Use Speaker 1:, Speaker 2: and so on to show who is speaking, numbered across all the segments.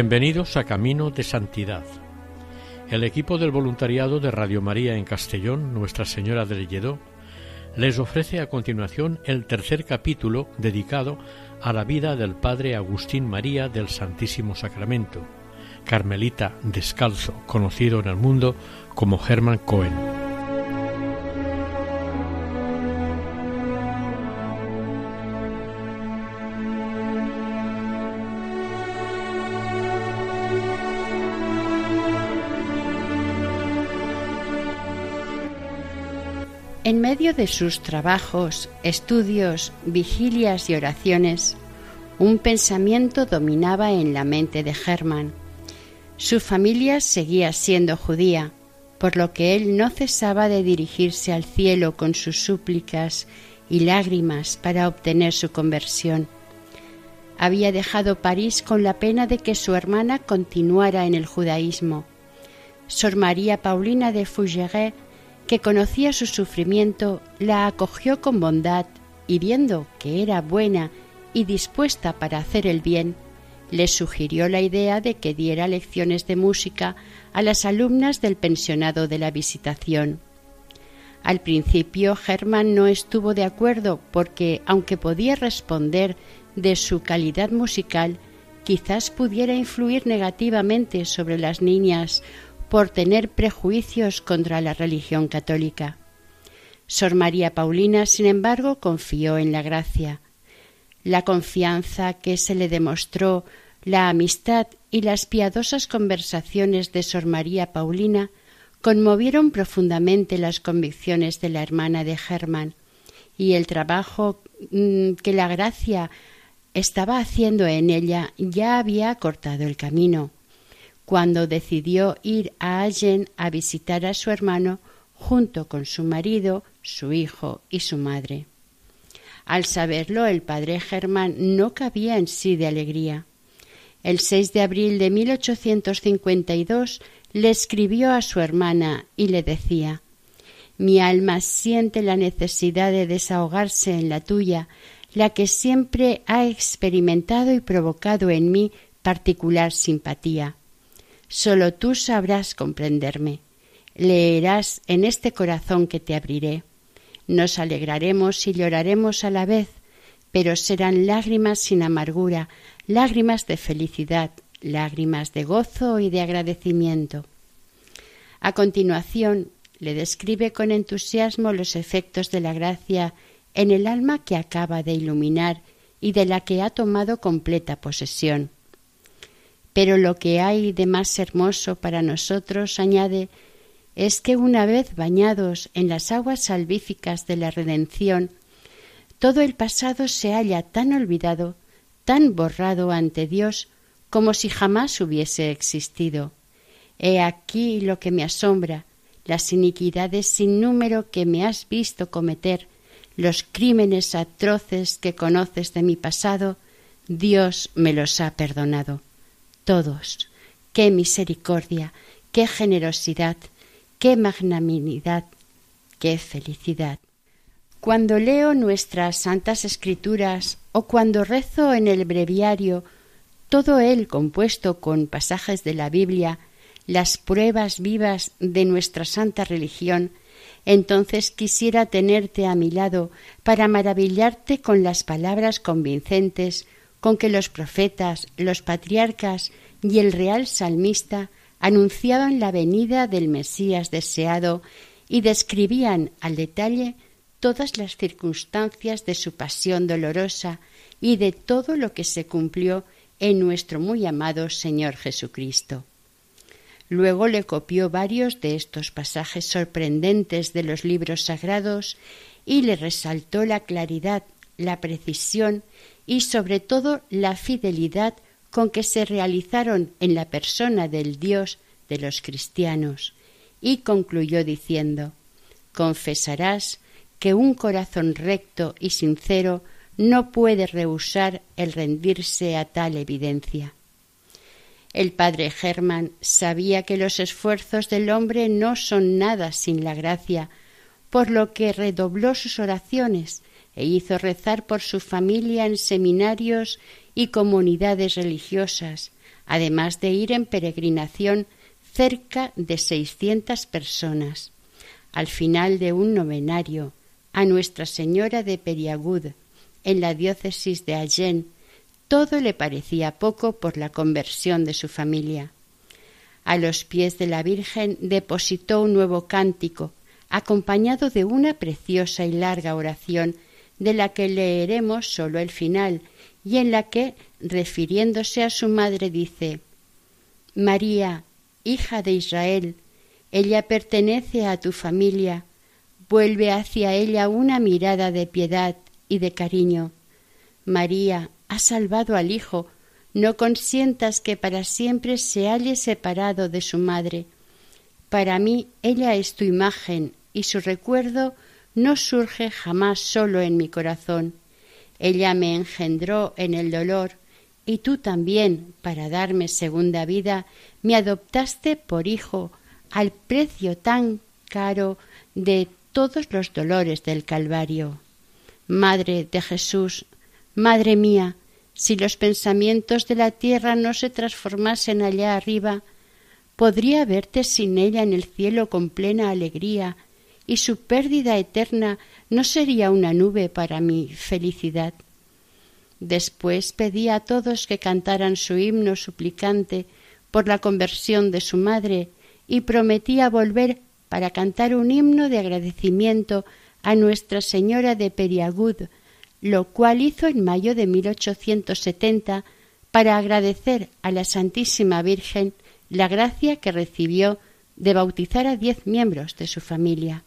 Speaker 1: Bienvenidos a Camino de Santidad. El equipo del voluntariado de Radio María en Castellón, Nuestra Señora del Lledó, les ofrece a continuación el tercer capítulo dedicado a la vida del Padre Agustín María del Santísimo Sacramento, carmelita descalzo, conocido en el mundo como Hermann Cohen.
Speaker 2: En medio de sus trabajos, estudios, vigilias y oraciones, un pensamiento dominaba en la mente de Germán. Su familia seguía siendo judía, por lo que él no cesaba de dirigirse al cielo con sus súplicas y lágrimas para obtener su conversión. Había dejado París con la pena de que su hermana continuara en el judaísmo. Sor María Paulina de Fougeray que conocía su sufrimiento, la acogió con bondad y viendo que era buena y dispuesta para hacer el bien, le sugirió la idea de que diera lecciones de música a las alumnas del pensionado de la Visitación. Al principio Germán no estuvo de acuerdo porque, aunque podía responder de su calidad musical, quizás pudiera influir negativamente sobre las niñas por tener prejuicios contra la religión católica. Sor María Paulina, sin embargo, confió en la gracia. La confianza que se le demostró, la amistad y las piadosas conversaciones de Sor María Paulina conmovieron profundamente las convicciones de la hermana de Germán y el trabajo mm, que la gracia estaba haciendo en ella ya había cortado el camino cuando decidió ir a Allen a visitar a su hermano junto con su marido, su hijo y su madre. Al saberlo, el padre Germán no cabía en sí de alegría. El 6 de abril de 1852 le escribió a su hermana y le decía Mi alma siente la necesidad de desahogarse en la tuya, la que siempre ha experimentado y provocado en mí particular simpatía. Solo tú sabrás comprenderme. Leerás en este corazón que te abriré. Nos alegraremos y lloraremos a la vez, pero serán lágrimas sin amargura, lágrimas de felicidad, lágrimas de gozo y de agradecimiento. A continuación, le describe con entusiasmo los efectos de la gracia en el alma que acaba de iluminar y de la que ha tomado completa posesión. Pero lo que hay de más hermoso para nosotros, añade, es que una vez bañados en las aguas salvíficas de la redención, todo el pasado se halla tan olvidado, tan borrado ante Dios, como si jamás hubiese existido. He aquí lo que me asombra, las iniquidades sin número que me has visto cometer, los crímenes atroces que conoces de mi pasado, Dios me los ha perdonado todos. Qué misericordia, qué generosidad, qué magnanimidad, qué felicidad. Cuando leo nuestras santas escrituras o cuando rezo en el breviario, todo él compuesto con pasajes de la Biblia, las pruebas vivas de nuestra santa religión, entonces quisiera tenerte a mi lado para maravillarte con las palabras convincentes con que los profetas, los patriarcas y el real salmista anunciaban la venida del Mesías deseado y describían al detalle todas las circunstancias de su pasión dolorosa y de todo lo que se cumplió en nuestro muy amado Señor Jesucristo. Luego le copió varios de estos pasajes sorprendentes de los libros sagrados y le resaltó la claridad, la precisión y sobre todo la fidelidad con que se realizaron en la persona del Dios de los cristianos, y concluyó diciendo Confesarás que un corazón recto y sincero no puede rehusar el rendirse a tal evidencia. El padre Germán sabía que los esfuerzos del hombre no son nada sin la gracia, por lo que redobló sus oraciones e hizo rezar por su familia en seminarios y comunidades religiosas, además de ir en peregrinación cerca de seiscientas personas. Al final de un novenario a Nuestra Señora de Periagud, en la diócesis de Allen, todo le parecía poco por la conversión de su familia. A los pies de la Virgen depositó un nuevo cántico, acompañado de una preciosa y larga oración, de la que leeremos sólo el final, y en la que, refiriéndose a su madre, dice María, hija de Israel, ella pertenece a tu familia, vuelve hacia ella una mirada de piedad y de cariño. María, ha salvado al Hijo, no consientas que para siempre se halle separado de su madre. Para mí ella es tu imagen y su recuerdo no surge jamás solo en mi corazón. Ella me engendró en el dolor y tú también, para darme segunda vida, me adoptaste por hijo al precio tan caro de todos los dolores del Calvario. Madre de Jesús, Madre mía, si los pensamientos de la tierra no se transformasen allá arriba, podría verte sin ella en el cielo con plena alegría, y su pérdida eterna no sería una nube para mi felicidad. Después pedí a todos que cantaran su himno suplicante por la conversión de su madre y prometía volver para cantar un himno de agradecimiento a Nuestra Señora de Periagud lo cual hizo en mayo de 1870 para agradecer a la Santísima Virgen la gracia que recibió de bautizar a diez miembros de su familia.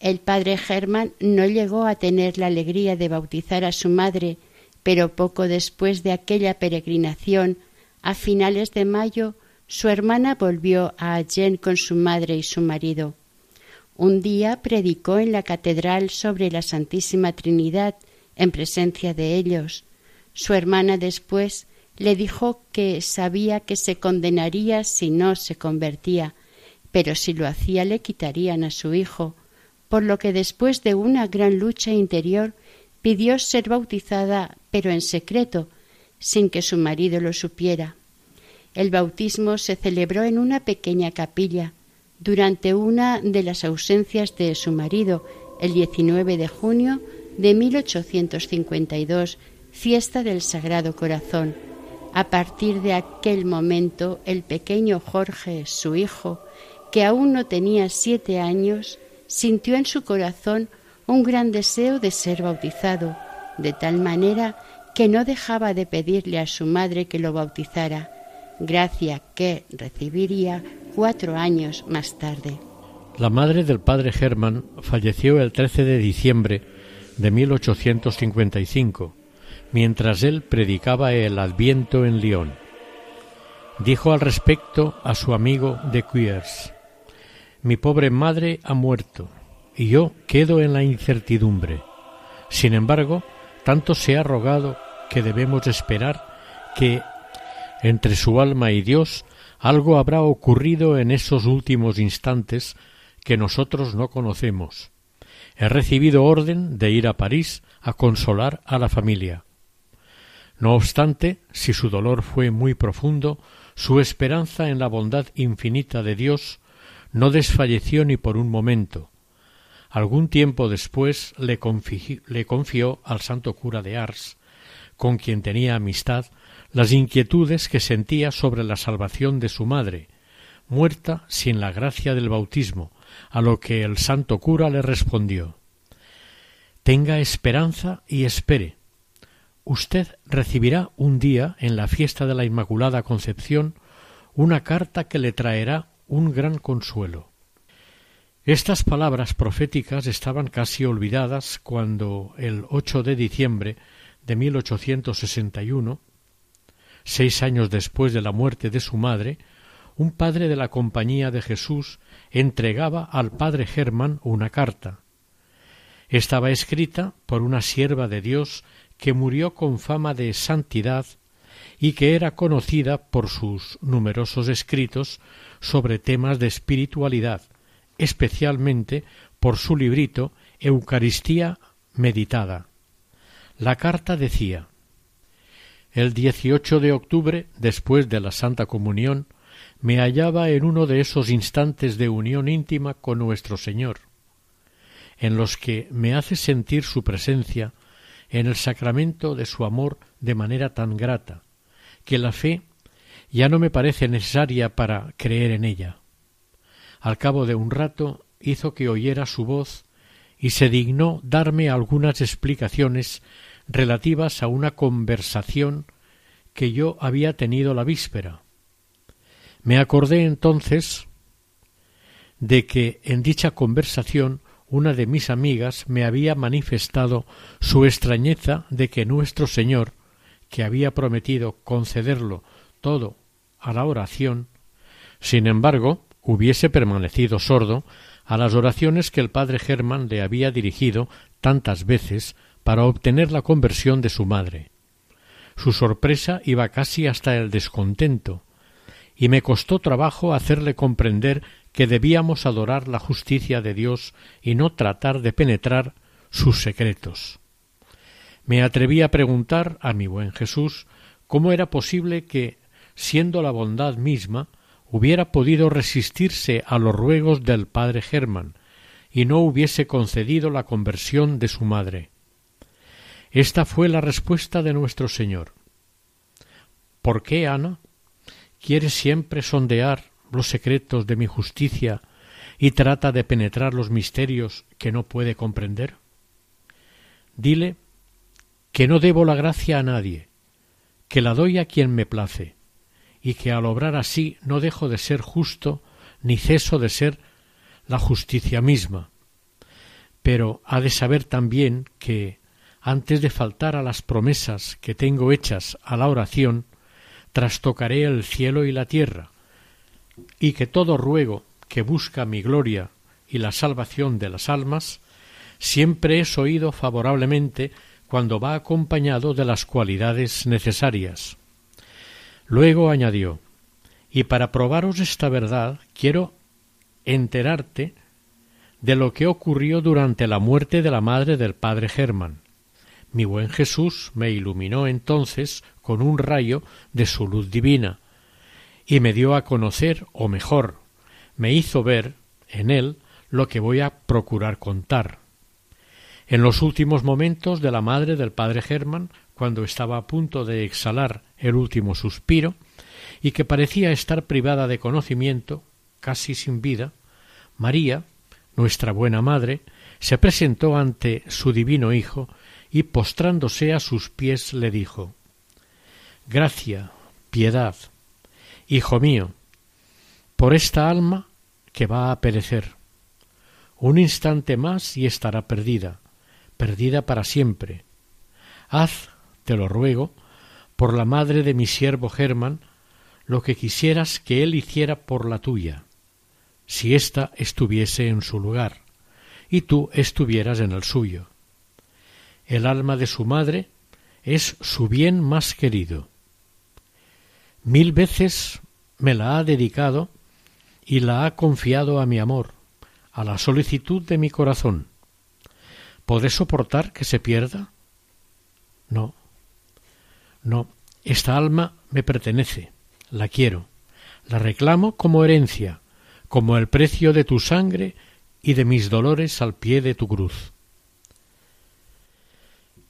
Speaker 2: El padre Germán no llegó a tener la alegría de bautizar a su madre, pero poco después de aquella peregrinación, a finales de mayo, su hermana volvió a Allen con su madre y su marido. Un día predicó en la catedral sobre la Santísima Trinidad en presencia de ellos. Su hermana después le dijo que sabía que se condenaría si no se convertía, pero si lo hacía le quitarían a su hijo, por lo que después de una gran lucha interior pidió ser bautizada, pero en secreto, sin que su marido lo supiera. El bautismo se celebró en una pequeña capilla, durante una de las ausencias de su marido, el 19 de junio de 1852, fiesta del Sagrado Corazón. A partir de aquel momento, el pequeño Jorge, su hijo, que aún no tenía siete años, sintió en su corazón un gran deseo de ser bautizado, de tal manera que no dejaba de pedirle a su madre que lo bautizara, gracia que recibiría cuatro años más tarde.
Speaker 1: La madre del padre Germán falleció el 13 de diciembre de 1855, mientras él predicaba el Adviento en Lyon. Dijo al respecto a su amigo de Quiers, Mi pobre madre ha muerto y yo quedo en la incertidumbre. Sin embargo, tanto se ha rogado que debemos esperar que entre su alma y Dios algo habrá ocurrido en esos últimos instantes que nosotros no conocemos. He recibido orden de ir a París a consolar a la familia. No obstante, si su dolor fue muy profundo, su esperanza en la bondad infinita de Dios no desfalleció ni por un momento. Algún tiempo después le, le confió al santo cura de Ars, con quien tenía amistad, las inquietudes que sentía sobre la salvación de su madre, muerta sin la gracia del bautismo, a lo que el santo cura le respondió Tenga esperanza y espere. Usted recibirá un día, en la fiesta de la Inmaculada Concepción, una carta que le traerá un gran consuelo. Estas palabras proféticas estaban casi olvidadas cuando, el 8 de diciembre de 1861, seis años después de la muerte de su madre, un padre de la Compañía de Jesús entregaba al padre Germán una carta. Estaba escrita por una sierva de Dios que murió con fama de santidad y que era conocida por sus numerosos escritos sobre temas de espiritualidad, especialmente por su librito Eucaristía meditada. La carta decía El 18 de octubre, después de la Santa Comunión, me hallaba en uno de esos instantes de unión íntima con nuestro Señor, en los que me hace sentir su presencia en el sacramento de su amor de manera tan grata, que la fe ya no me parece necesaria para creer en ella. Al cabo de un rato hizo que oyera su voz y se dignó darme algunas explicaciones relativas a una conversación que yo había tenido la víspera. Me acordé entonces de que en dicha conversación una de mis amigas me había manifestado su extrañeza de que nuestro Señor, que había prometido concederlo todo a la oración, sin embargo, hubiese permanecido sordo a las oraciones que el padre Germán le había dirigido tantas veces para obtener la conversión de su madre. Su sorpresa iba casi hasta el descontento, y me costó trabajo hacerle comprender que debíamos adorar la justicia de Dios y no tratar de penetrar sus secretos. Me atreví a preguntar a mi buen Jesús cómo era posible que, siendo la bondad misma, hubiera podido resistirse a los ruegos del padre Germán y no hubiese concedido la conversión de su madre. Esta fue la respuesta de nuestro Señor. ¿Por qué, Ana? ¿Quieres siempre sondear los secretos de mi justicia y trata de penetrar los misterios que no puede comprender? Dile que no debo la gracia a nadie, que la doy a quien me place, y que al obrar así no dejo de ser justo ni ceso de ser la justicia misma. Pero ha de saber también que, antes de faltar a las promesas que tengo hechas a la oración, trastocaré el cielo y la tierra, y que todo ruego que busca mi gloria y la salvación de las almas, siempre es oído favorablemente cuando va acompañado de las cualidades necesarias. Luego añadió Y para probaros esta verdad quiero enterarte de lo que ocurrió durante la muerte de la madre del padre Germán. Mi buen Jesús me iluminó entonces con un rayo de su luz divina, y me dio a conocer, o mejor, me hizo ver en él lo que voy a procurar contar. En los últimos momentos de la madre del padre Germán cuando estaba a punto de exhalar el último suspiro, y que parecía estar privada de conocimiento, casi sin vida, María, nuestra buena madre, se presentó ante su divino Hijo y postrándose a sus pies le dijo Gracia, piedad, Hijo mío, por esta alma que va a perecer. Un instante más y estará perdida, perdida para siempre. Haz te lo ruego, por la madre de mi siervo Germán, lo que quisieras que él hiciera por la tuya, si ésta estuviese en su lugar, y tú estuvieras en el suyo. El alma de su madre es su bien más querido. Mil veces me la ha dedicado y la ha confiado a mi amor, a la solicitud de mi corazón. ¿Podré soportar que se pierda? No, no, esta alma me pertenece, la quiero, la reclamo como herencia, como el precio de tu sangre y de mis dolores al pie de tu cruz.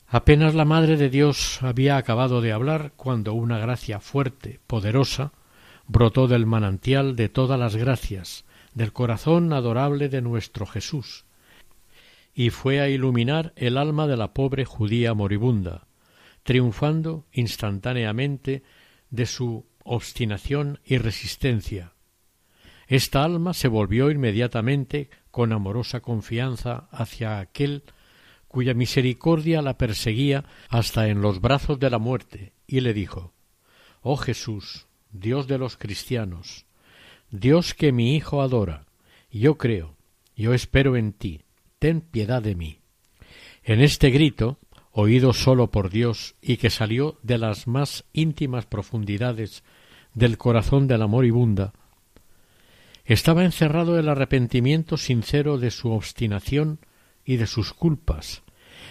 Speaker 1: Apenas la Madre de Dios había acabado de hablar cuando una gracia fuerte, poderosa, brotó del manantial de todas las gracias, del corazón adorable de nuestro Jesús, y fue a iluminar el alma de la pobre judía moribunda, triunfando instantáneamente de su obstinación y resistencia. Esta alma se volvió inmediatamente con amorosa confianza hacia aquel cuya misericordia la perseguía hasta en los brazos de la muerte, y le dijo Oh Jesús, Dios de los cristianos, Dios que mi Hijo adora, yo creo, yo espero en ti, ten piedad de mí. En este grito, oído sólo por Dios y que salió de las más íntimas profundidades del corazón de la moribunda, estaba encerrado el arrepentimiento sincero de su obstinación y de sus culpas,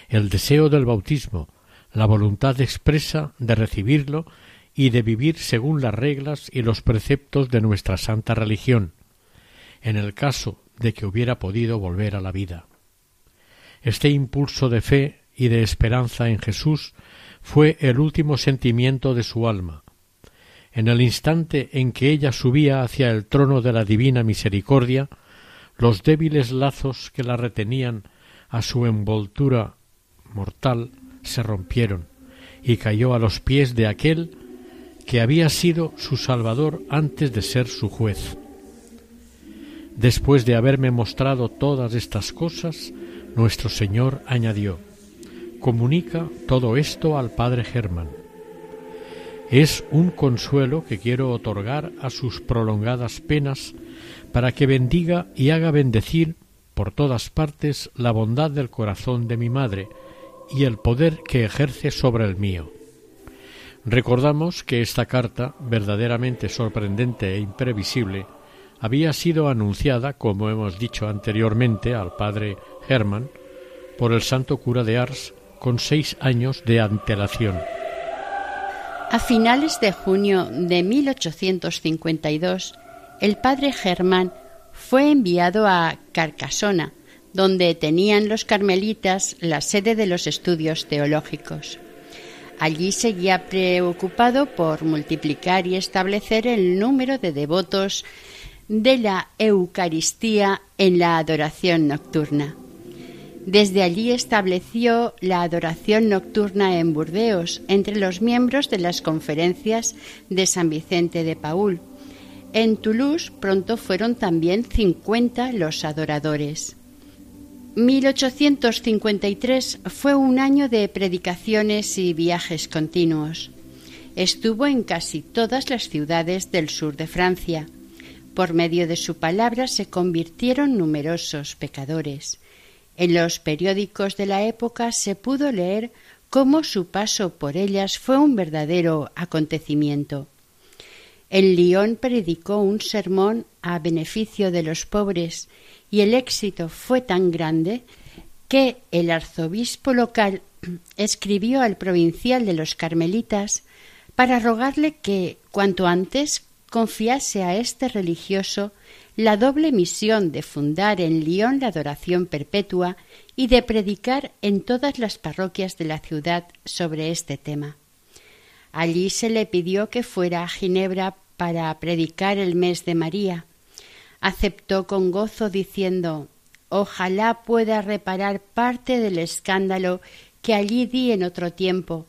Speaker 1: el deseo del bautismo, la voluntad expresa de recibirlo y de vivir según las reglas y los preceptos de nuestra santa religión, en el caso de que hubiera podido volver a la vida. Este impulso de fe y de esperanza en Jesús fue el último sentimiento de su alma. En el instante en que ella subía hacia el trono de la divina misericordia, los débiles lazos que la retenían a su envoltura mortal se rompieron y cayó a los pies de aquel que había sido su Salvador antes de ser su juez. Después de haberme mostrado todas estas cosas, nuestro Señor añadió Comunica todo esto al Padre Germán. Es un consuelo que quiero otorgar a sus prolongadas penas para que bendiga y haga bendecir por todas partes la bondad del corazón de mi madre y el poder que ejerce sobre el mío. Recordamos que esta carta, verdaderamente sorprendente e imprevisible, había sido anunciada, como hemos dicho anteriormente, al padre Hermann por el santo cura de Ars con seis años de antelación.
Speaker 2: A finales de junio de 1852, el padre Germán fue enviado a Carcasona, donde tenían los carmelitas la sede de los estudios teológicos. Allí seguía preocupado por multiplicar y establecer el número de devotos de la Eucaristía en la adoración nocturna. Desde allí estableció la adoración nocturna en Burdeos entre los miembros de las conferencias de San Vicente de Paul. En Toulouse pronto fueron también 50 los adoradores. 1853 fue un año de predicaciones y viajes continuos. Estuvo en casi todas las ciudades del sur de Francia. Por medio de su palabra se convirtieron numerosos pecadores. En los periódicos de la época se pudo leer cómo su paso por ellas fue un verdadero acontecimiento. En Lyon predicó un sermón a beneficio de los pobres y el éxito fue tan grande que el arzobispo local escribió al provincial de los carmelitas para rogarle que cuanto antes confiase a este religioso la doble misión de fundar en Lyon la adoración perpetua y de predicar en todas las parroquias de la ciudad sobre este tema. Allí se le pidió que fuera a Ginebra para predicar el mes de María. Aceptó con gozo diciendo Ojalá pueda reparar parte del escándalo que allí di en otro tiempo,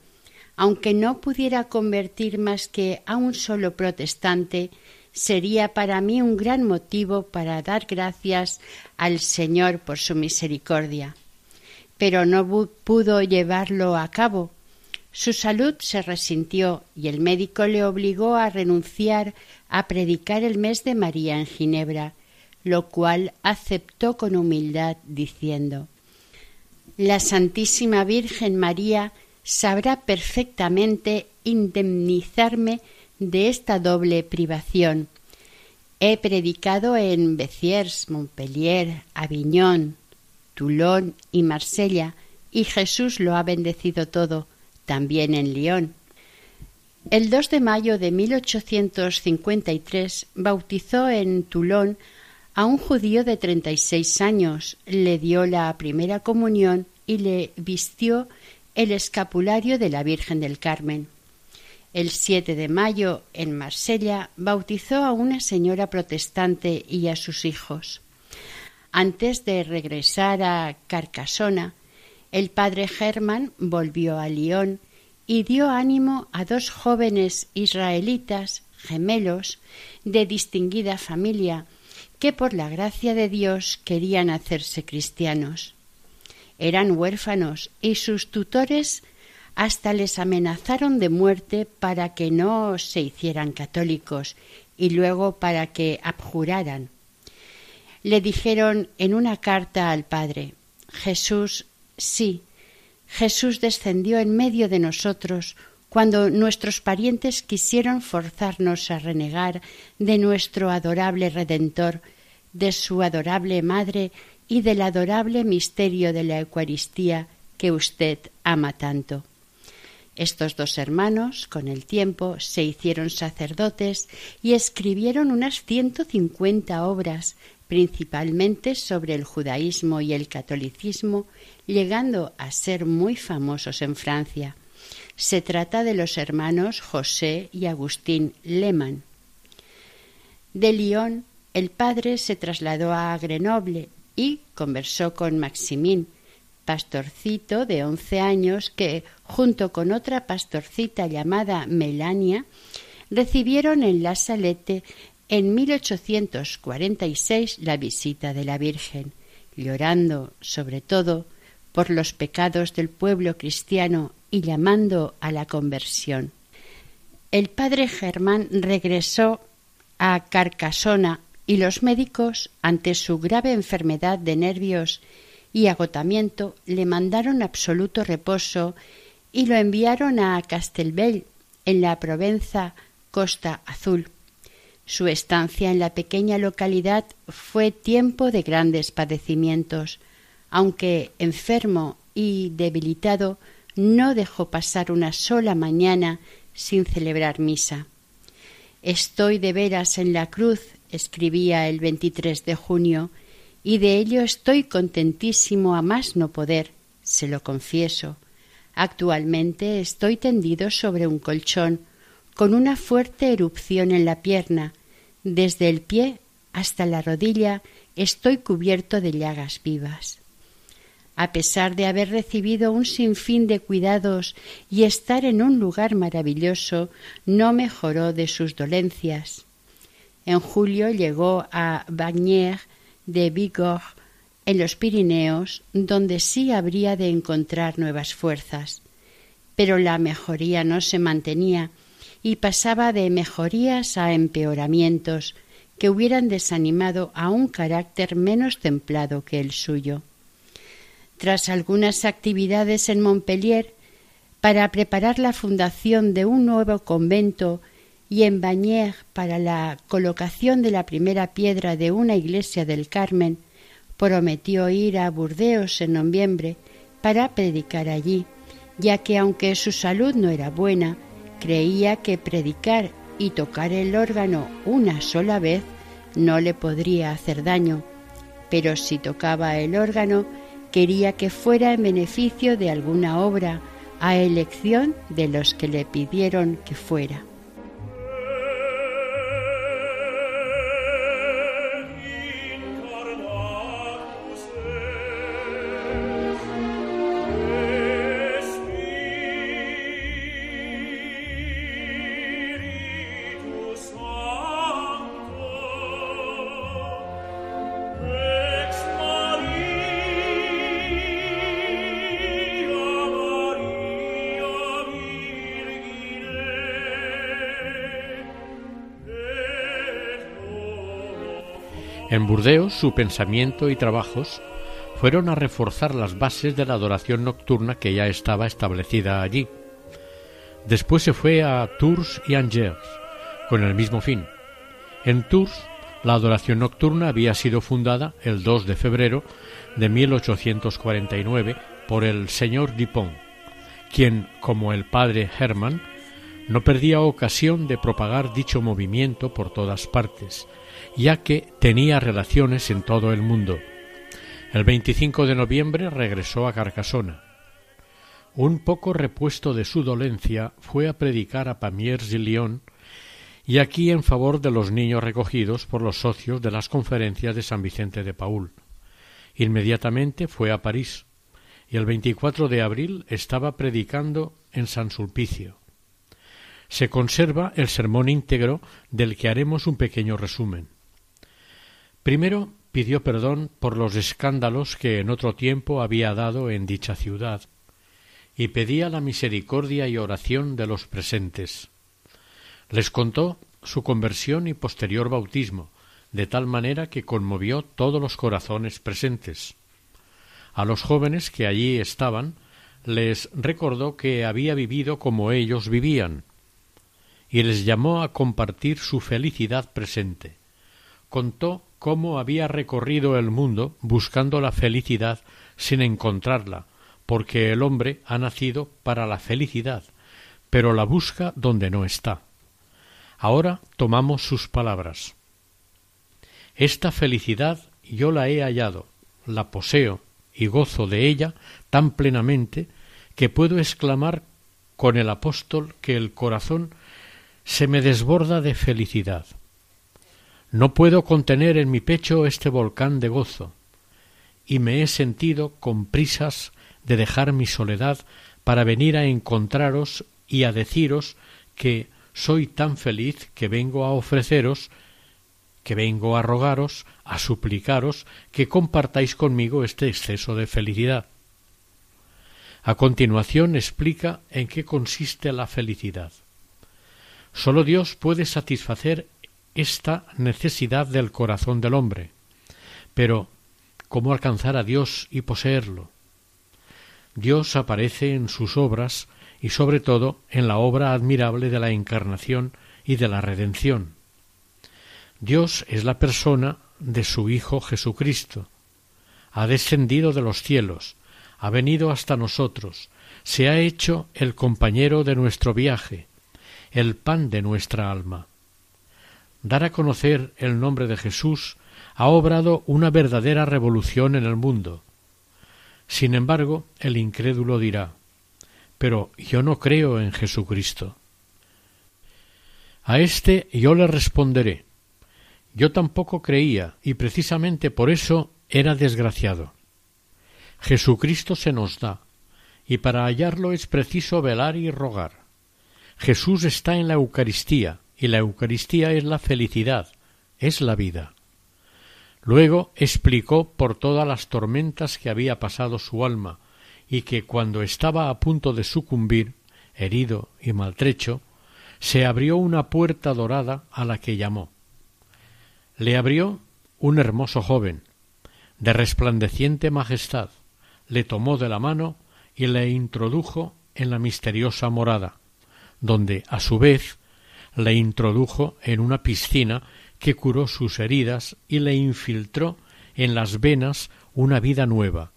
Speaker 2: aunque no pudiera convertir más que a un solo protestante, sería para mí un gran motivo para dar gracias al Señor por su misericordia. Pero no pudo llevarlo a cabo. Su salud se resintió y el médico le obligó a renunciar a predicar el mes de María en Ginebra, lo cual aceptó con humildad, diciendo La Santísima Virgen María sabrá perfectamente indemnizarme de esta doble privación. He predicado en Béziers, Montpellier, Aviñón, Toulon y Marsella, y Jesús lo ha bendecido todo, también en Lyon. El 2 de mayo de 1853 bautizó en Toulon a un judío de treinta y seis años, le dio la primera comunión y le vistió el escapulario de la Virgen del Carmen. El 7 de mayo, en Marsella, bautizó a una señora protestante y a sus hijos. Antes de regresar a Carcasona, el padre Germán volvió a Lyon y dio ánimo a dos jóvenes israelitas, gemelos, de distinguida familia, que por la gracia de Dios querían hacerse cristianos. Eran huérfanos y sus tutores hasta les amenazaron de muerte para que no se hicieran católicos y luego para que abjuraran. Le dijeron en una carta al Padre Jesús, sí, Jesús descendió en medio de nosotros cuando nuestros parientes quisieron forzarnos a renegar de nuestro adorable Redentor, de su adorable Madre y del adorable misterio de la Eucaristía que usted ama tanto. Estos dos hermanos, con el tiempo, se hicieron sacerdotes y escribieron unas ciento cincuenta obras, principalmente sobre el judaísmo y el catolicismo, llegando a ser muy famosos en Francia. Se trata de los hermanos José y Agustín Lehmann. De Lyon, el padre se trasladó a Grenoble y conversó con Maximín, pastorcito de once años que, junto con otra pastorcita llamada Melania, recibieron en la Salette en 1846 la visita de la Virgen, llorando, sobre todo, por los pecados del pueblo cristiano y llamando a la conversión. El padre Germán regresó a Carcasona y los médicos, ante su grave enfermedad de nervios y agotamiento, le mandaron absoluto reposo y lo enviaron a Castelbell, en la Provenza Costa Azul. Su estancia en la pequeña localidad fue tiempo de grandes padecimientos, aunque enfermo y debilitado, no dejó pasar una sola mañana sin celebrar misa. Estoy de veras en la cruz, escribía el 23 de junio, y de ello estoy contentísimo a más no poder, se lo confieso. Actualmente estoy tendido sobre un colchón, con una fuerte erupción en la pierna. Desde el pie hasta la rodilla estoy cubierto de llagas vivas a pesar de haber recibido un sinfín de cuidados y estar en un lugar maravilloso, no mejoró de sus dolencias. En julio llegó a Bagnères de Bigorre, en los Pirineos, donde sí habría de encontrar nuevas fuerzas. Pero la mejoría no se mantenía y pasaba de mejorías a empeoramientos que hubieran desanimado a un carácter menos templado que el suyo tras algunas actividades en Montpellier para preparar la fundación de un nuevo convento y en Bagnères para la colocación de la primera piedra de una iglesia del Carmen, prometió ir a Burdeos en noviembre para predicar allí, ya que aunque su salud no era buena, creía que predicar y tocar el órgano una sola vez no le podría hacer daño, pero si tocaba el órgano quería que fuera en beneficio de alguna obra, a elección de los que le pidieron que fuera.
Speaker 1: Burdeos su pensamiento y trabajos fueron a reforzar las bases de la adoración nocturna que ya estaba establecida allí. Después se fue a Tours y Angers con el mismo fin. En Tours la adoración nocturna había sido fundada el 2 de febrero de 1849 por el señor Dupont, quien, como el padre Hermann, no perdía ocasión de propagar dicho movimiento por todas partes, ya que tenía relaciones en todo el mundo. El 25 de noviembre regresó a Carcasona. Un poco repuesto de su dolencia, fue a predicar a Pamiers y Lyon, y aquí en favor de los niños recogidos por los socios de las conferencias de San Vicente de Paul. Inmediatamente fue a París, y el 24 de abril estaba predicando en San Sulpicio. Se conserva el sermón íntegro del que haremos un pequeño resumen. Primero pidió perdón por los escándalos que en otro tiempo había dado en dicha ciudad, y pedía la misericordia y oración de los presentes. Les contó su conversión y posterior bautismo, de tal manera que conmovió todos los corazones presentes. A los jóvenes que allí estaban les recordó que había vivido como ellos vivían, y les llamó a compartir su felicidad presente. Contó cómo había recorrido el mundo buscando la felicidad sin encontrarla, porque el hombre ha nacido para la felicidad, pero la busca donde no está. Ahora tomamos sus palabras. Esta felicidad yo la he hallado, la poseo y gozo de ella tan plenamente que puedo exclamar con el apóstol que el corazón se me desborda de felicidad. No puedo contener en mi pecho este volcán de gozo, y me he sentido con prisas de dejar mi soledad para venir a encontraros y a deciros que soy tan feliz que vengo a ofreceros, que vengo a rogaros, a suplicaros que compartáis conmigo este exceso de felicidad. A continuación explica en qué consiste la felicidad. Sólo Dios puede satisfacer esta necesidad del corazón del hombre. Pero, ¿cómo alcanzar a Dios y poseerlo? Dios aparece en sus obras y sobre todo en la obra admirable de la encarnación y de la redención. Dios es la persona de su Hijo Jesucristo. Ha descendido de los cielos, ha venido hasta nosotros, se ha hecho el compañero de nuestro viaje, el pan de nuestra alma dar a conocer el nombre de Jesús ha obrado una verdadera revolución en el mundo. Sin embargo, el incrédulo dirá Pero yo no creo en Jesucristo. A éste yo le responderé Yo tampoco creía, y precisamente por eso era desgraciado. Jesucristo se nos da, y para hallarlo es preciso velar y rogar. Jesús está en la Eucaristía, y la Eucaristía es la felicidad, es la vida. Luego explicó por todas las tormentas que había pasado su alma, y que cuando estaba a punto de sucumbir, herido y maltrecho, se abrió una puerta dorada a la que llamó. Le abrió un hermoso joven, de resplandeciente majestad, le tomó de la mano y le introdujo en la misteriosa morada, donde, a su vez, le introdujo en una piscina que curó sus heridas y le infiltró en las venas una vida nueva,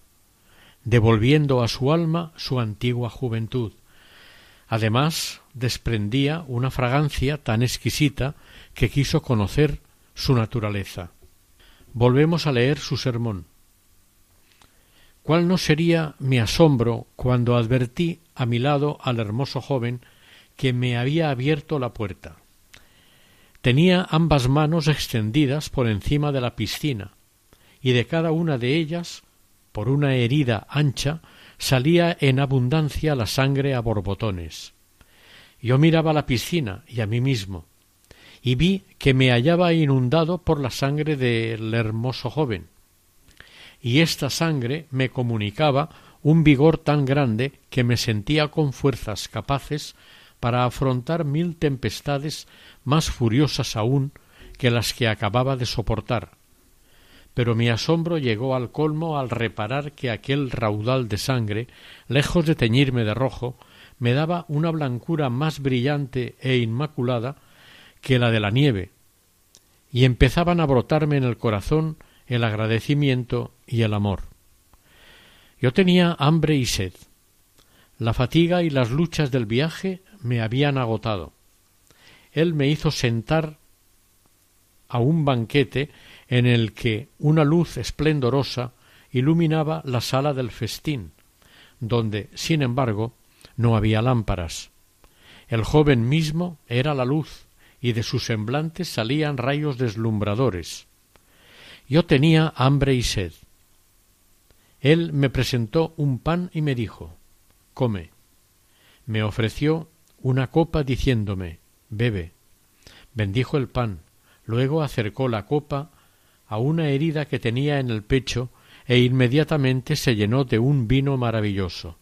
Speaker 1: devolviendo a su alma su antigua juventud. Además, desprendía una fragancia tan exquisita que quiso conocer su naturaleza. Volvemos a leer su sermón. ¿Cuál no sería mi asombro cuando advertí a mi lado al hermoso joven que me había abierto la puerta. Tenía ambas manos extendidas por encima de la piscina, y de cada una de ellas, por una herida ancha, salía en abundancia la sangre a borbotones. Yo miraba la piscina y a mí mismo, y vi que me hallaba inundado por la sangre del hermoso joven, y esta sangre me comunicaba un vigor tan grande que me sentía con fuerzas capaces para afrontar mil tempestades más furiosas aún que las que acababa de soportar. Pero mi asombro llegó al colmo al reparar que aquel raudal de sangre, lejos de teñirme de rojo, me daba una blancura más brillante e inmaculada que la de la nieve, y empezaban a brotarme en el corazón el agradecimiento y el amor. Yo tenía hambre y sed. La fatiga y las luchas del viaje me habían agotado. Él me hizo sentar a un banquete en el que una luz esplendorosa iluminaba la sala del festín, donde, sin embargo, no había lámparas. El joven mismo era la luz, y de su semblante salían rayos deslumbradores. Yo tenía hambre y sed. Él me presentó un pan y me dijo Come. Me ofreció una copa diciéndome Bebe. Bendijo el pan, luego acercó la copa a una herida que tenía en el pecho e inmediatamente se llenó de un vino maravilloso.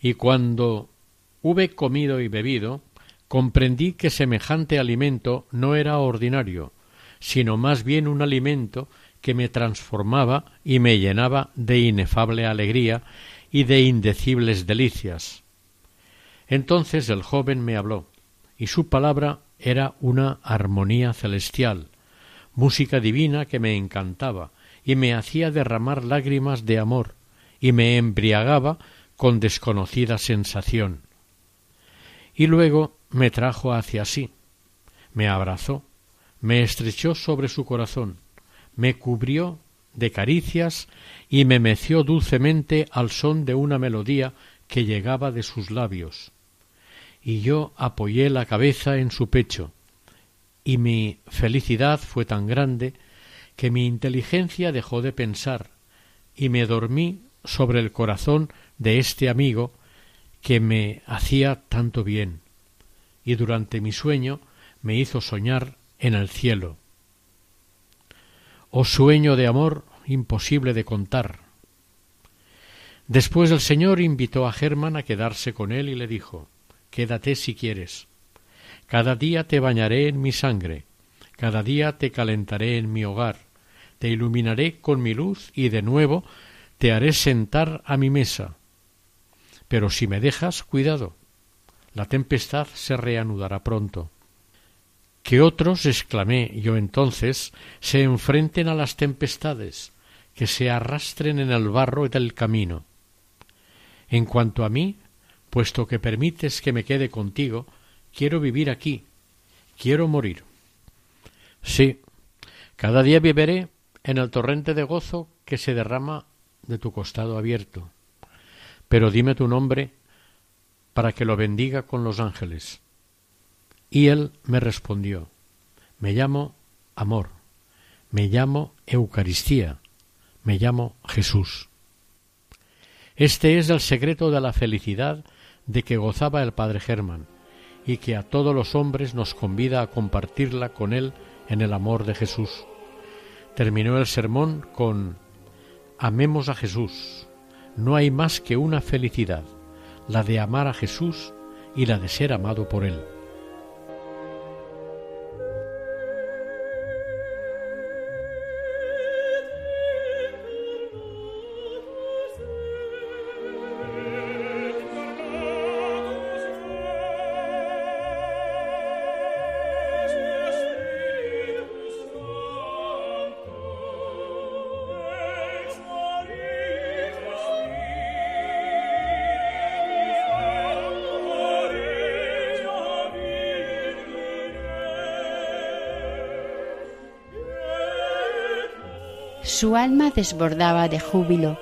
Speaker 1: Y cuando hube comido y bebido, comprendí que semejante alimento no era ordinario, sino más bien un alimento que me transformaba y me llenaba de inefable alegría y de indecibles delicias. Entonces el joven me habló, y su palabra era una armonía celestial, música divina que me encantaba y me hacía derramar lágrimas de amor y me embriagaba con desconocida sensación. Y luego me trajo hacia sí, me abrazó, me estrechó sobre su corazón, me cubrió de caricias y me meció dulcemente al son de una melodía que llegaba de sus labios. Y yo apoyé la cabeza en su pecho, y mi felicidad fue tan grande que mi inteligencia dejó de pensar, y me dormí sobre el corazón de este amigo que me hacía tanto bien, y durante mi sueño me hizo soñar en el cielo. Oh sueño de amor imposible de contar. Después el Señor invitó a Germán a quedarse con él y le dijo Quédate si quieres. Cada día te bañaré en mi sangre, cada día te calentaré en mi hogar, te iluminaré con mi luz y de nuevo te haré sentar a mi mesa. Pero si me dejas, cuidado, la tempestad se reanudará pronto que otros, exclamé yo entonces, se enfrenten a las tempestades, que se arrastren en el barro del camino. En cuanto a mí, puesto que permites que me quede contigo, quiero vivir aquí, quiero morir. Sí, cada día viviré en el torrente de gozo que se derrama de tu costado abierto. Pero dime tu nombre para que lo bendiga con los ángeles. Y él me respondió Me llamo amor, me llamo Eucaristía, me llamo Jesús. Este es el secreto de la felicidad de que gozaba el padre Germán, y que a todos los hombres nos convida a compartirla con él en el amor de Jesús. Terminó el sermón con Amemos a Jesús. No hay más que una felicidad, la de amar a Jesús y la de ser amado por él.
Speaker 2: Su alma desbordaba de júbilo,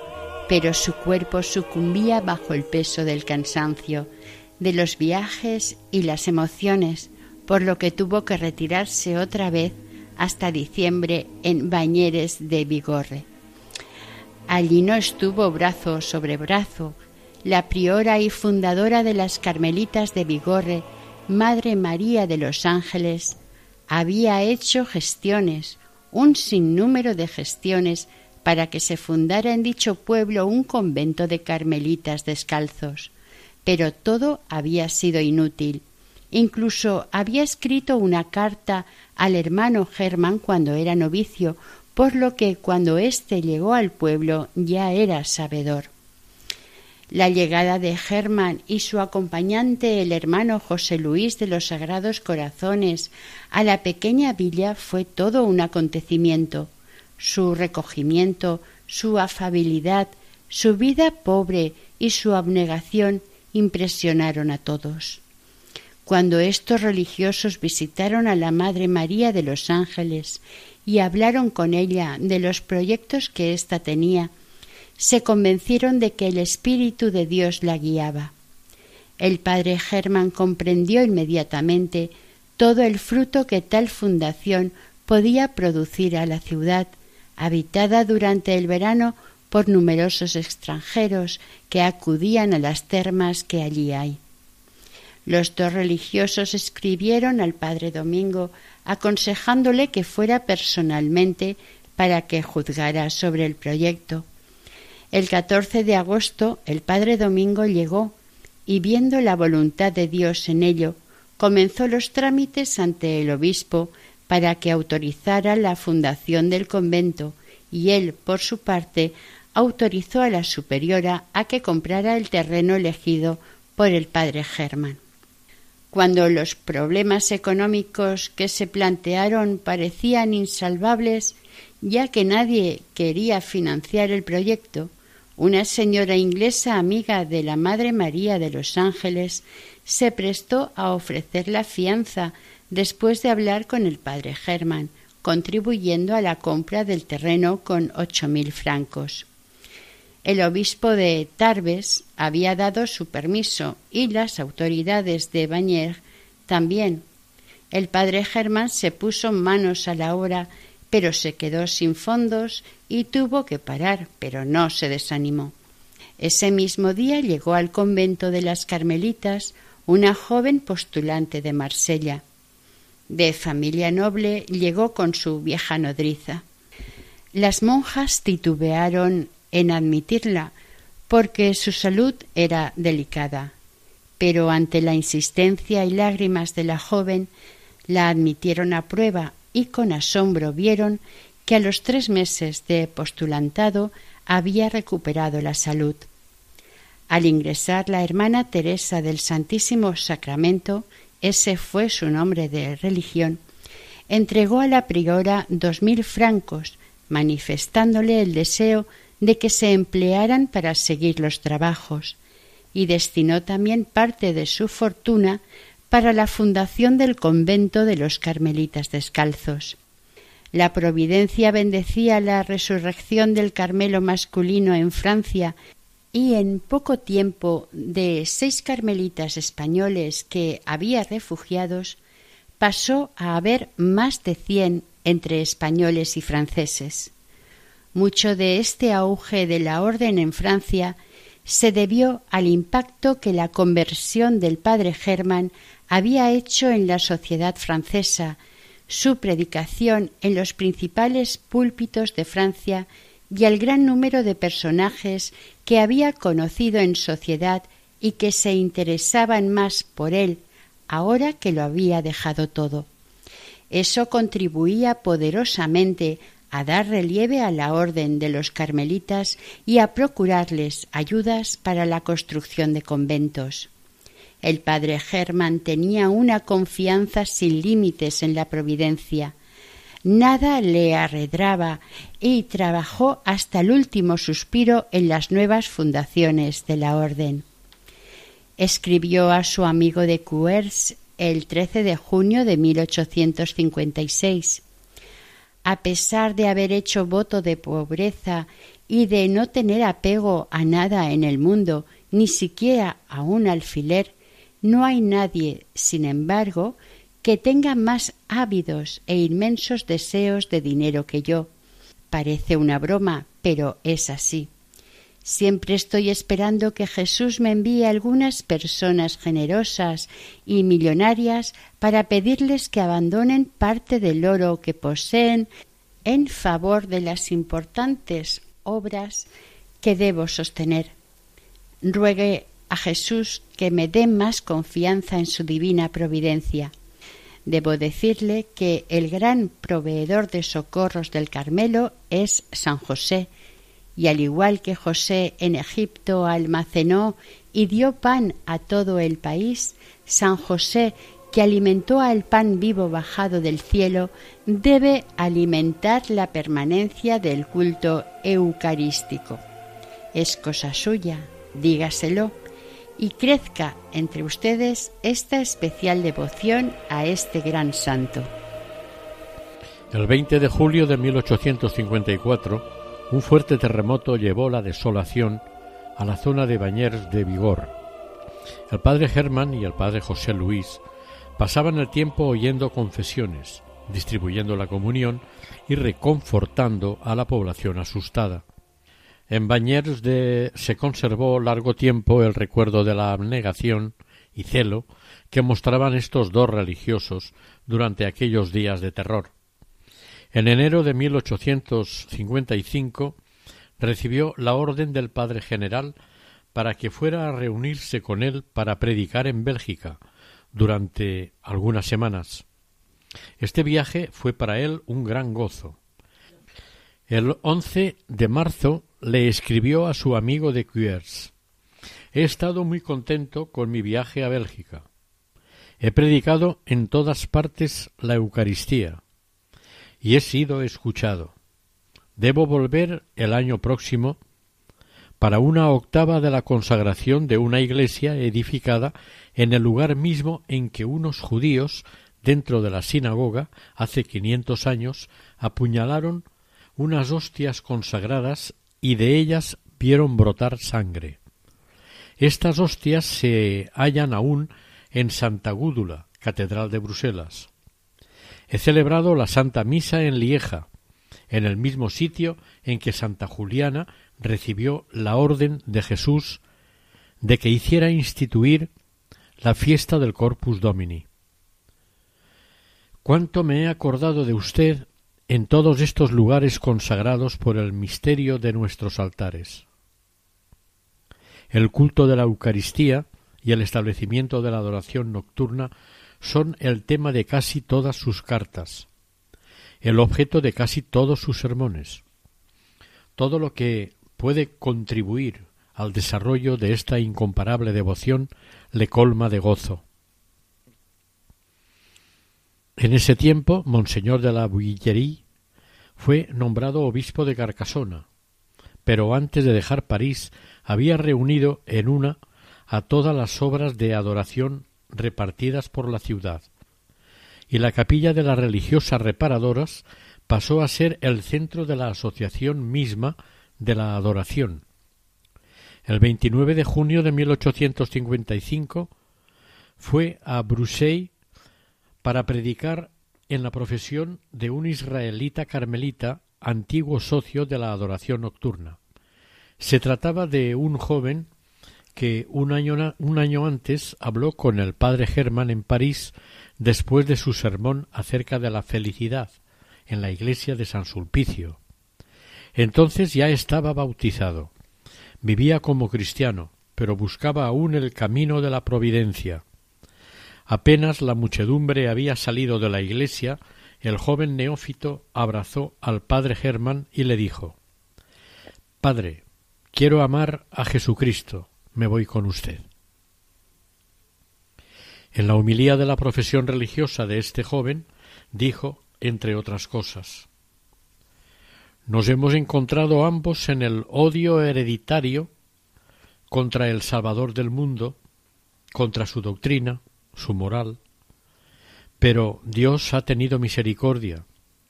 Speaker 2: pero su cuerpo sucumbía bajo el peso del cansancio, de los viajes y las emociones, por lo que tuvo que retirarse otra vez hasta diciembre en Bañeres de Vigorre. Allí no estuvo brazo sobre brazo. La priora y fundadora de las Carmelitas de Vigorre, Madre María de los Ángeles, había hecho gestiones, un sinnúmero de gestiones para que se fundara en dicho pueblo un convento de carmelitas descalzos. Pero todo había sido inútil. Incluso había escrito una carta al hermano Germán cuando era novicio, por lo que cuando éste llegó al pueblo ya era sabedor. La llegada de Germán y su acompañante, el hermano José Luis de los Sagrados Corazones, a la pequeña villa fue todo un acontecimiento. Su recogimiento, su afabilidad, su vida pobre y su abnegación impresionaron a todos. Cuando estos religiosos visitaron a la Madre María de los Ángeles y hablaron con ella de los proyectos que ésta tenía, se convencieron de que el Espíritu de Dios la guiaba. El padre Germán comprendió inmediatamente todo el fruto que tal fundación podía producir a la ciudad, habitada durante el verano por numerosos extranjeros que acudían a las termas que allí hay. Los dos religiosos escribieron al padre Domingo aconsejándole que fuera personalmente para que juzgara sobre el proyecto. El 14 de agosto el padre Domingo llegó y viendo la voluntad de Dios en ello, comenzó los trámites ante el obispo para que autorizara la fundación del convento y él, por su parte, autorizó a la superiora a que comprara el terreno elegido por el padre Germán. Cuando los problemas económicos que se plantearon parecían insalvables, ya que nadie quería financiar el proyecto, una señora inglesa amiga de la Madre María de los Ángeles se prestó a ofrecer la fianza después de hablar con el padre Germán, contribuyendo a la compra del terreno con ocho mil francos. El obispo de Tarbes había dado su permiso y las autoridades de Bagnères también. El padre Germán se puso manos a la obra pero se quedó sin fondos y tuvo que parar, pero no se desanimó. Ese mismo día llegó al convento de las Carmelitas una joven postulante de Marsella. De familia noble llegó con su vieja nodriza. Las monjas titubearon en admitirla porque su salud era delicada, pero ante la insistencia y lágrimas de la joven la admitieron a prueba y con asombro vieron que a los tres meses de postulantado había recuperado la salud. Al ingresar la hermana Teresa del Santísimo Sacramento, ese fue su nombre de religión, entregó a la priora dos mil francos, manifestándole el deseo de que se emplearan para seguir los trabajos, y destinó también parte de su fortuna para la fundación del convento de los Carmelitas Descalzos. La Providencia bendecía la resurrección del Carmelo masculino en Francia y en poco tiempo de seis carmelitas españoles que había refugiados, pasó a haber más de cien entre españoles y franceses. Mucho de este auge de la orden en Francia se debió al impacto que la conversión del padre Germán había hecho en la sociedad francesa, su predicación en los principales púlpitos de Francia y el gran número de personajes que había conocido en sociedad y que se interesaban más por él ahora que lo había dejado todo. Eso contribuía poderosamente a dar relieve a la orden de los carmelitas y a procurarles ayudas para la construcción de conventos. El padre Germán tenía una confianza sin límites en la providencia. Nada le arredraba y trabajó hasta el último suspiro en las nuevas fundaciones de la orden. Escribió a su amigo de Cuers el 13 de junio de 1856. A pesar de haber hecho voto de pobreza y de no tener apego a nada en el mundo, ni siquiera a un alfiler, no hay nadie, sin embargo, que tenga más ávidos e inmensos deseos de dinero que yo. Parece una broma, pero es así. Siempre estoy esperando que Jesús me envíe algunas personas generosas y millonarias para pedirles que abandonen parte del oro que poseen en favor de las importantes obras que debo sostener. Ruegue a Jesús que me dé más confianza en su divina providencia. Debo decirle que el gran proveedor de socorros del Carmelo es San José, y al igual que José en Egipto almacenó y dio pan a todo el país, San José, que alimentó al pan vivo bajado del cielo, debe alimentar la permanencia del culto eucarístico. Es cosa suya, dígaselo y crezca entre ustedes esta especial devoción a este gran santo.
Speaker 1: El 20 de julio de 1854, un fuerte terremoto llevó la desolación a la zona de Bañers de Vigor. El padre Germán y el padre José Luis pasaban el tiempo oyendo confesiones, distribuyendo la comunión y reconfortando a la población asustada. En Bañers de se conservó largo tiempo el recuerdo de la abnegación y celo que mostraban estos dos religiosos durante aquellos días de terror. En enero de 1855 recibió la orden del Padre General para que fuera a reunirse con él para predicar en Bélgica durante algunas semanas. Este viaje fue para él un gran gozo. El 11 de marzo le escribió a su amigo de Cuers He estado muy contento con mi viaje a Bélgica. He predicado en todas partes la Eucaristía y he sido escuchado. Debo volver el año próximo para una octava de la consagración de una iglesia edificada en el lugar mismo en que unos judíos dentro de la sinagoga hace quinientos años apuñalaron unas hostias consagradas y de ellas vieron brotar sangre. Estas hostias se hallan aún en Santa Gúdula, Catedral de Bruselas. He celebrado la Santa Misa en Lieja, en el mismo sitio en que Santa Juliana recibió la orden de Jesús de que hiciera instituir la fiesta del Corpus Domini. Cuánto me he acordado de usted en todos estos lugares consagrados por el misterio de nuestros altares. El culto de la Eucaristía y el establecimiento de la adoración nocturna son el tema de casi todas sus cartas, el objeto de casi todos sus sermones. Todo lo que puede contribuir al desarrollo de esta incomparable devoción le colma de gozo. En ese tiempo, Monseñor de la Bouillerie fue nombrado obispo de Carcasona, pero antes de dejar París había reunido en una a todas las obras de adoración repartidas por la ciudad, y la capilla de las religiosas reparadoras pasó a ser el centro de la asociación misma de la adoración. El 29 de junio de 1855 fue a Bruxelles para predicar en la profesión de un israelita carmelita antiguo socio de la adoración nocturna. Se trataba de un joven que un año, antes habló con el padre Germán en París después de su sermón acerca de la felicidad en la iglesia de San Sulpicio. Entonces ya estaba bautizado. Vivía como cristiano, pero buscaba aún el camino de la providencia. Apenas la muchedumbre había salido de la iglesia, el joven neófito abrazó al padre Germán y le dijo Padre, quiero amar a Jesucristo, me voy con usted. En la humilía de la profesión religiosa de este joven dijo, entre otras cosas Nos hemos encontrado ambos en el odio hereditario contra el Salvador del mundo, contra su doctrina, su moral, pero Dios ha tenido misericordia,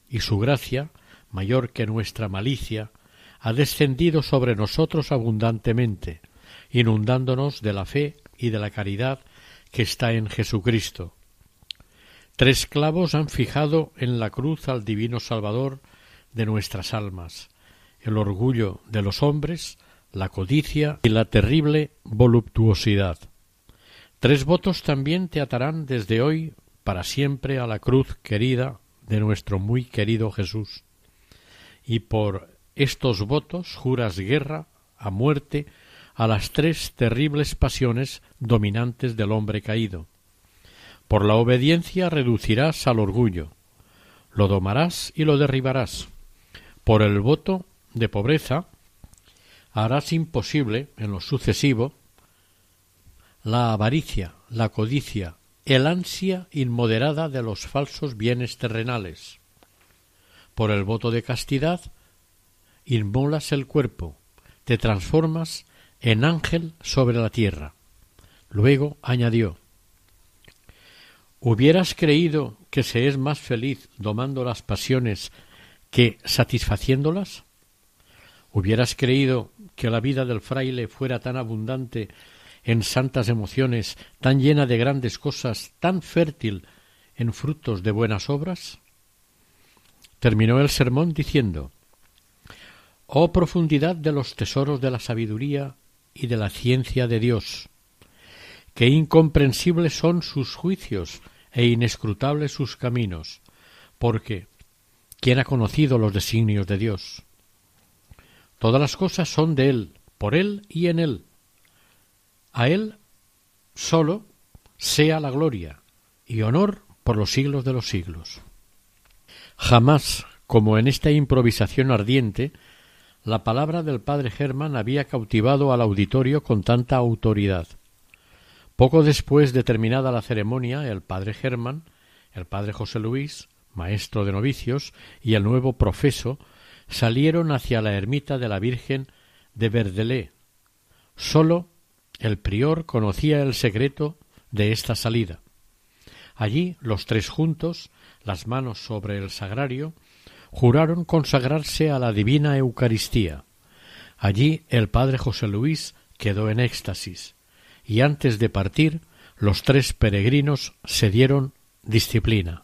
Speaker 1: y su gracia, mayor que nuestra malicia, ha descendido sobre nosotros abundantemente, inundándonos de la fe y de la caridad que está en Jesucristo. Tres clavos han fijado en la cruz al divino Salvador de nuestras almas, el orgullo de los hombres, la codicia y la terrible voluptuosidad. Tres votos también te atarán desde hoy para siempre a la cruz querida de nuestro muy querido Jesús. Y por estos votos juras guerra a muerte a las tres terribles pasiones dominantes del hombre caído. Por la obediencia reducirás al orgullo, lo domarás y lo derribarás. Por el voto de pobreza harás imposible en lo sucesivo la avaricia, la codicia, el ansia inmoderada de los falsos bienes terrenales. Por el voto de castidad inmolas el cuerpo, te transformas en ángel sobre la tierra. Luego añadió ¿Hubieras creído que se es más feliz domando las pasiones que satisfaciéndolas? ¿Hubieras creído que la vida del fraile fuera tan abundante en santas emociones, tan llena de grandes cosas, tan fértil en frutos de buenas obras? Terminó el sermón diciendo Oh profundidad de los tesoros de la sabiduría y de la ciencia de Dios. Qué incomprensibles son sus juicios e inescrutables sus caminos, porque ¿Quién ha conocido los designios de Dios? Todas las cosas son de Él, por Él y en Él. A Él solo sea la gloria y honor por los siglos de los siglos. Jamás, como en esta improvisación ardiente, la palabra del padre Germán había cautivado al auditorio con tanta autoridad. Poco después de terminada la ceremonia, el padre Germán, el padre José Luis, maestro de novicios, y el nuevo profeso salieron hacia la ermita de la Virgen de Verdelé. Sólo el prior conocía el secreto de esta salida. Allí los tres juntos, las manos sobre el sagrario, juraron consagrarse a la divina Eucaristía. Allí el padre José Luis quedó en éxtasis, y antes de partir los tres peregrinos se dieron disciplina.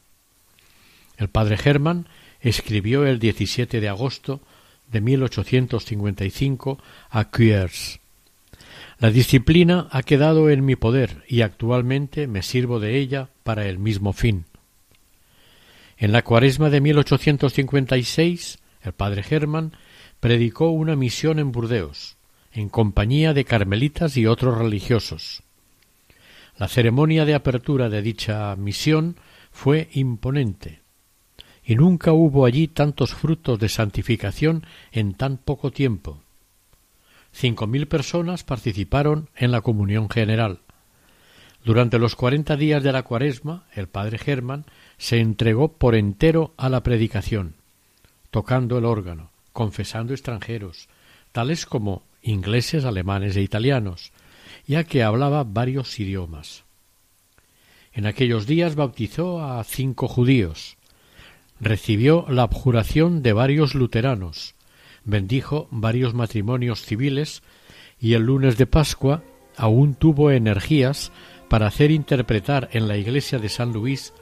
Speaker 1: El padre Germán escribió el 17 de agosto de 1855 a Cuers. La disciplina ha quedado en mi poder y actualmente me sirvo de ella para el mismo fin. En la cuaresma de 1856, el padre Germán predicó una misión en Burdeos, en compañía de carmelitas y otros religiosos. La ceremonia de apertura de dicha misión fue imponente, y nunca hubo allí tantos frutos de santificación en tan poco tiempo. Cinco mil personas participaron en la comunión general. Durante los cuarenta días de la cuaresma, el padre Germán se entregó por entero a la predicación, tocando el órgano, confesando extranjeros, tales como ingleses, alemanes e italianos, ya que hablaba varios idiomas. En aquellos días bautizó a cinco judíos, recibió la abjuración de varios luteranos, bendijo varios matrimonios civiles y el lunes de Pascua aún tuvo energías para hacer interpretar en la iglesia de San Luis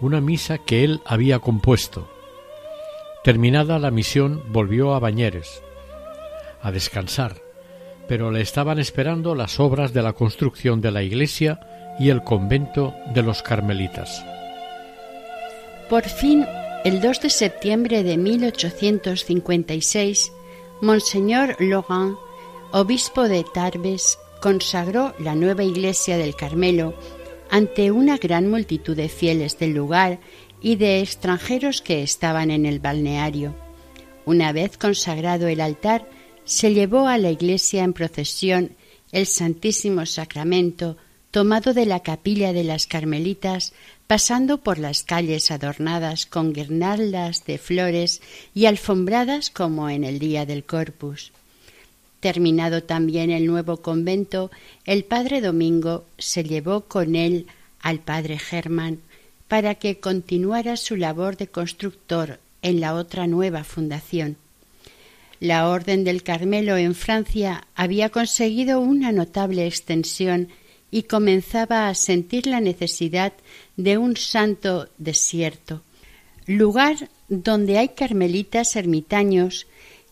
Speaker 1: una misa que él había compuesto. Terminada la misión volvió a Bañeres, a descansar, pero le estaban esperando las obras de la construcción de la iglesia y el convento de los carmelitas.
Speaker 2: Por fin, el 2 de septiembre de 1856, Monseñor Logan, obispo de Tarbes, consagró la nueva iglesia del Carmelo ante una gran multitud de fieles del lugar y de extranjeros que estaban en el balneario. Una vez consagrado el altar, se llevó a la iglesia en procesión el Santísimo Sacramento tomado de la capilla de las Carmelitas, pasando por las calles adornadas con guirnaldas de flores y alfombradas como en el día del Corpus. Terminado también el nuevo convento, el padre Domingo se llevó con él al padre Germán para que continuara su labor de constructor en la otra nueva fundación. La Orden del Carmelo en Francia había conseguido una notable extensión y comenzaba a sentir la necesidad de un santo desierto, lugar donde hay carmelitas ermitaños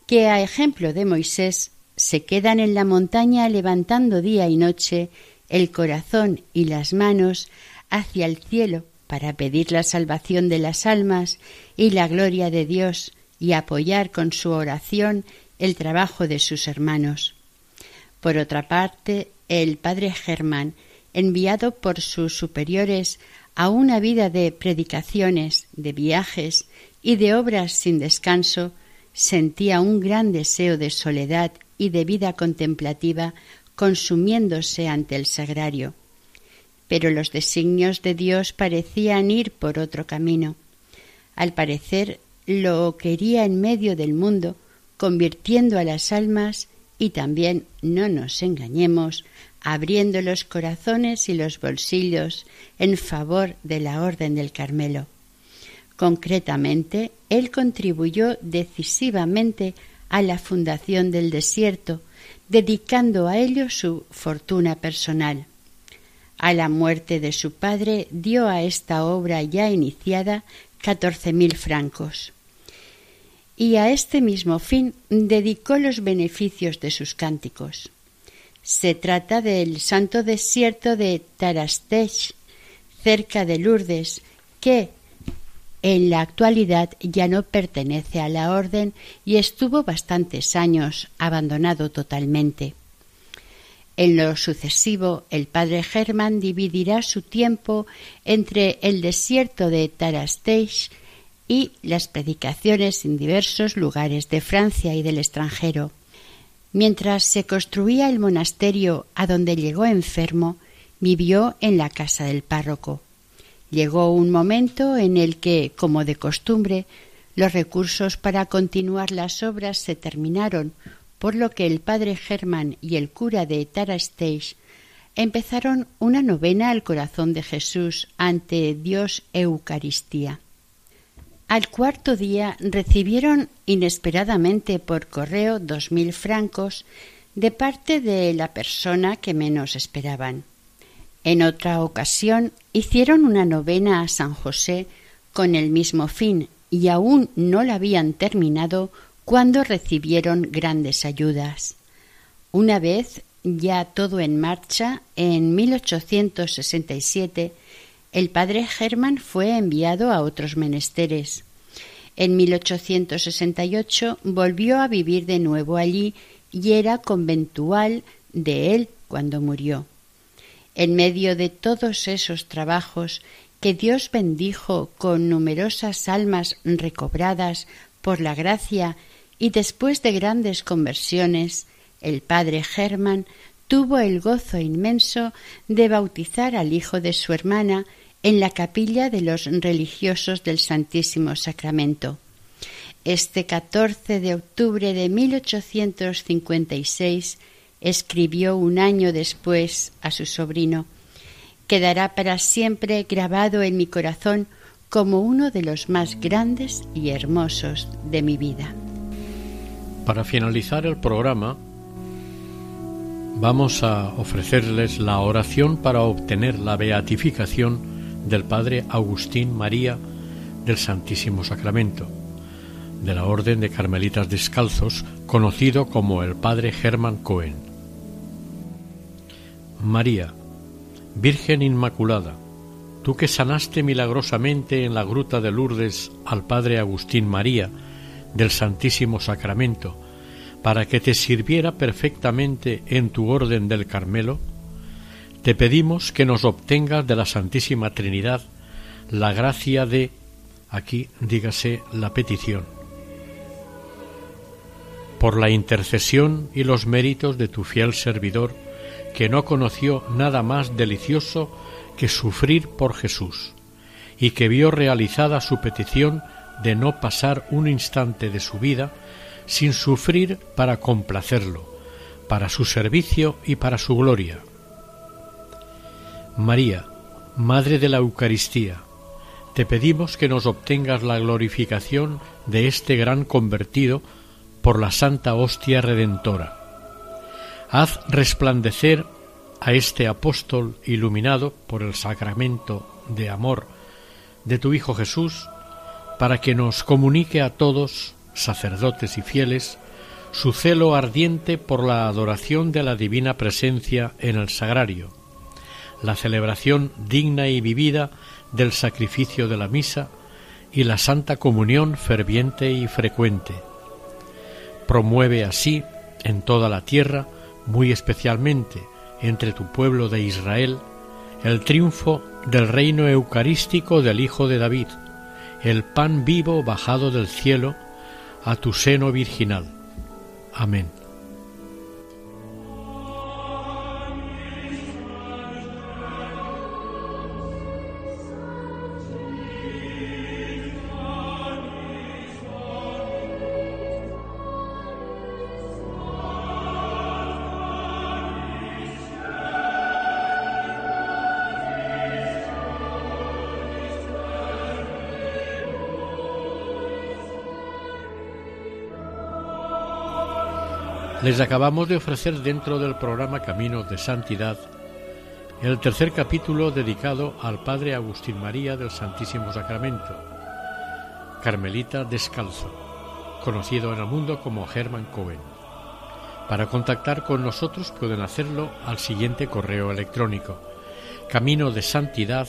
Speaker 2: que, a ejemplo de Moisés, se quedan en la montaña levantando día y noche el corazón y las manos hacia el cielo para pedir la salvación de las almas y la gloria de Dios y apoyar con su oración el trabajo de sus hermanos. Por otra parte, el padre Germán, enviado por sus superiores a una vida de predicaciones, de viajes y de obras sin descanso, sentía un gran deseo de soledad y de vida contemplativa consumiéndose ante el sagrario. Pero los designios de Dios parecían ir por otro camino. Al parecer lo quería en medio del mundo, convirtiendo a las almas y también, no nos engañemos, abriendo los corazones y los bolsillos en favor de la Orden del Carmelo. Concretamente, él contribuyó decisivamente a la fundación del desierto, dedicando a ello su fortuna personal. A la muerte de su padre dio a esta obra ya iniciada catorce mil francos. Y a este mismo fin dedicó los beneficios de sus cánticos. Se trata del santo desierto de Tarastech, cerca de Lourdes, que, en la actualidad ya no pertenece a la orden y estuvo bastantes años abandonado totalmente. En lo sucesivo, el padre Germán dividirá su tiempo entre el desierto de Tarasteish y las predicaciones en diversos lugares de Francia y del extranjero. Mientras se construía el monasterio a donde llegó enfermo, vivió en la casa del párroco. Llegó un momento en el que, como de costumbre, los recursos para continuar las obras se terminaron, por lo que el padre Germán y el cura de Tarasteish empezaron una novena al corazón de Jesús ante Dios Eucaristía. Al cuarto día recibieron inesperadamente por correo dos mil francos de parte de la persona que menos esperaban. En otra ocasión hicieron una novena a San José con el mismo fin y aún no la habían terminado cuando recibieron grandes ayudas. Una vez ya todo en marcha, en 1867, el padre Germán fue enviado a otros menesteres. En 1868 volvió a vivir de nuevo allí y era conventual de él cuando murió. En medio de todos esos trabajos que Dios bendijo con numerosas almas recobradas por la gracia y después de grandes conversiones, el padre Germán tuvo el gozo inmenso de bautizar al hijo de su hermana en la capilla de los religiosos del Santísimo Sacramento. Este 14 de octubre de 1856 escribió un año después a su sobrino, quedará para siempre grabado en mi corazón como uno de los más grandes y hermosos de mi vida.
Speaker 1: Para finalizar el programa, vamos a ofrecerles la oración para obtener la beatificación del Padre Agustín María del Santísimo Sacramento, de la Orden de Carmelitas Descalzos, conocido como el Padre Germán Cohen. María, Virgen Inmaculada, tú que sanaste milagrosamente en la gruta de Lourdes al Padre Agustín María del Santísimo Sacramento, para que te sirviera perfectamente en tu orden del Carmelo, te pedimos que nos obtengas de la Santísima Trinidad la gracia de, aquí dígase la petición, por la intercesión y los méritos de tu fiel servidor, que no conoció nada más delicioso que sufrir por Jesús, y que vio realizada su petición de no pasar un instante de su vida sin sufrir para complacerlo, para su servicio y para su gloria. María, Madre de la Eucaristía, te pedimos que nos obtengas la glorificación de este gran convertido por la Santa Hostia Redentora haz resplandecer a este apóstol iluminado por el sacramento de amor de tu Hijo Jesús, para que nos comunique a todos, sacerdotes y fieles, su celo ardiente por la adoración de la divina presencia en el sagrario, la celebración digna y vivida del sacrificio de la misa y la santa comunión ferviente y frecuente. Promueve así en toda la tierra muy especialmente entre tu pueblo de Israel, el triunfo del reino eucarístico del Hijo de David, el pan vivo bajado del cielo a tu seno virginal. Amén. Les acabamos de ofrecer dentro del programa Camino de Santidad el tercer capítulo dedicado al Padre Agustín María del Santísimo Sacramento, Carmelita Descalzo, conocido en el mundo como Germán Cohen. Para contactar con nosotros pueden hacerlo al siguiente correo electrónico camino de santidad